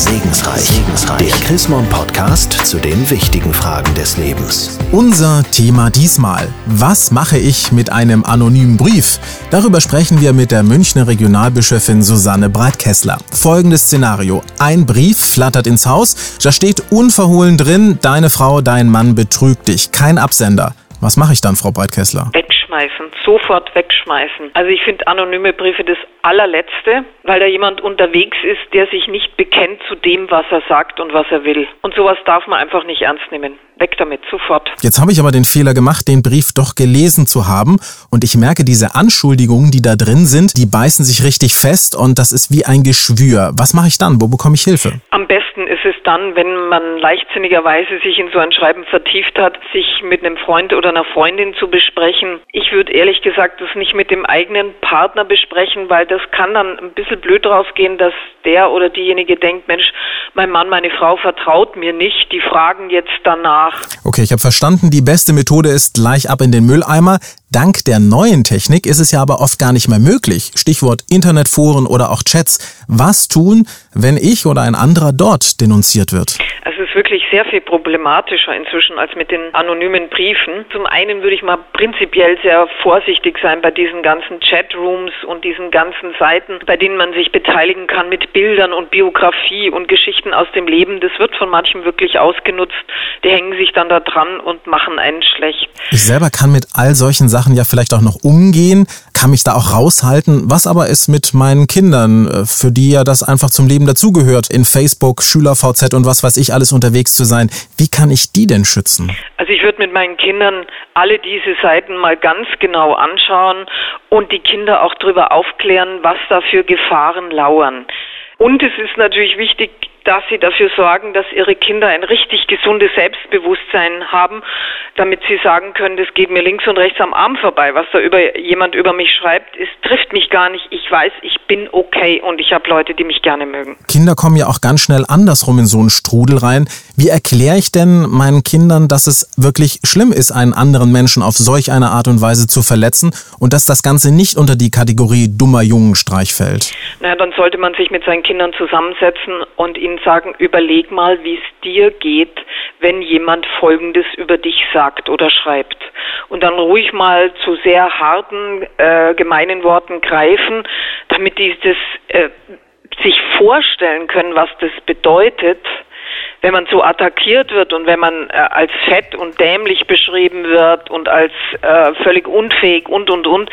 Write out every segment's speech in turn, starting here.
Segensreich. Segensreich. Der Chrismon Podcast zu den wichtigen Fragen des Lebens. Unser Thema diesmal. Was mache ich mit einem anonymen Brief? Darüber sprechen wir mit der Münchner Regionalbischöfin Susanne Breitkessler. Folgendes Szenario. Ein Brief flattert ins Haus. Da steht unverhohlen drin, deine Frau, dein Mann betrügt dich. Kein Absender. Was mache ich dann, Frau Breitkessler? Wegschmeißen, sofort wegschmeißen. Also ich finde anonyme Briefe das allerletzte, weil da jemand unterwegs ist, der sich nicht bekennt zu dem, was er sagt und was er will. Und sowas darf man einfach nicht ernst nehmen. Weg damit, sofort. Jetzt habe ich aber den Fehler gemacht, den Brief doch gelesen zu haben. Und ich merke, diese Anschuldigungen, die da drin sind, die beißen sich richtig fest und das ist wie ein Geschwür. Was mache ich dann? Wo bekomme ich Hilfe? Am besten ist es dann, wenn man leichtsinnigerweise sich in so ein Schreiben vertieft hat, sich mit einem Freund oder einer Freundin zu besprechen. Ich würde ehrlich gesagt das nicht mit dem eigenen Partner besprechen, weil das kann dann ein bisschen blöd rausgehen, dass der oder diejenige denkt, Mensch, mein Mann, meine Frau vertraut mir nicht, die fragen jetzt danach. Okay, ich habe verstanden, die beste Methode ist gleich ab in den Mülleimer. Dank der neuen Technik ist es ja aber oft gar nicht mehr möglich. Stichwort Internetforen oder auch Chats. Was tun, wenn ich oder ein anderer dort denunziert wird? Also es ist wirklich sehr viel problematischer inzwischen als mit den anonymen Briefen. Zum einen würde ich mal prinzipiell sehr vorsichtig sein bei diesen ganzen Chatrooms und diesen ganzen Seiten, bei denen man sich beteiligen kann mit Bildern und Biografie und Geschichten aus dem Leben. Das wird von manchen wirklich ausgenutzt. Die hängen sich dann da dran und machen einen schlecht. Ich selber kann mit all solchen Sachen ja vielleicht auch noch umgehen, kann mich da auch raushalten. Was aber ist mit meinen Kindern, äh, für die ja das einfach zum Leben dazugehört, in Facebook, SchülerVZ und was weiß ich alles unterwegs zu sein? Wie kann ich die denn schützen? Also ich würde mit meinen Kindern alle diese Seiten mal ganz genau anschauen und die Kinder auch darüber aufklären, was da für Gefahren lauern. Und es ist natürlich wichtig, dass sie dafür sorgen, dass ihre Kinder ein richtig gesundes Selbstbewusstsein haben, damit sie sagen können, das geht mir links und rechts am Arm vorbei. Was da über jemand über mich schreibt, es trifft mich gar nicht. Ich weiß, ich bin okay und ich habe Leute, die mich gerne mögen. Kinder kommen ja auch ganz schnell andersrum in so einen Strudel rein. Wie erkläre ich denn meinen Kindern, dass es wirklich schlimm ist, einen anderen Menschen auf solch eine Art und Weise zu verletzen und dass das Ganze nicht unter die Kategorie dummer Jungenstreich fällt? Na, dann sollte man sich mit seinen Kindern zusammensetzen und ihnen sagen, überleg mal, wie es dir geht, wenn jemand Folgendes über dich sagt oder schreibt. Und dann ruhig mal zu sehr harten, äh, gemeinen Worten greifen, damit die das äh, sich vorstellen können, was das bedeutet, wenn man so attackiert wird und wenn man äh, als fett und dämlich beschrieben wird und als äh, völlig unfähig und und und.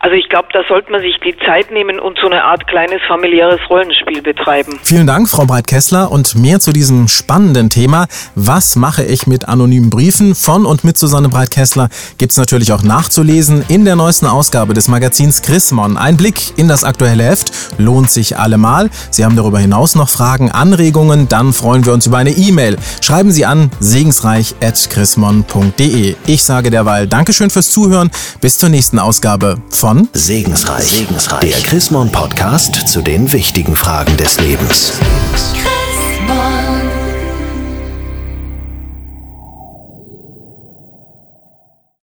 Also ich glaube, da sollte man sich die Zeit nehmen und so eine Art kleines familiäres Rollenspiel betreiben. Vielen Dank, Frau Breit-Kessler. Und mehr zu diesem spannenden Thema, was mache ich mit anonymen Briefen von und mit Susanne Breit-Kessler, gibt es natürlich auch nachzulesen in der neuesten Ausgabe des Magazins Chrismon. Ein Blick in das aktuelle Heft lohnt sich allemal. Sie haben darüber hinaus noch Fragen, Anregungen, dann freuen wir uns über eine E-Mail. Schreiben Sie an segensreich.chrismon.de. Ich sage derweil Dankeschön fürs Zuhören. Bis zur nächsten Ausgabe von Segensreich. Segensreich. Der Chrismon Podcast zu den wichtigen Fragen des Lebens.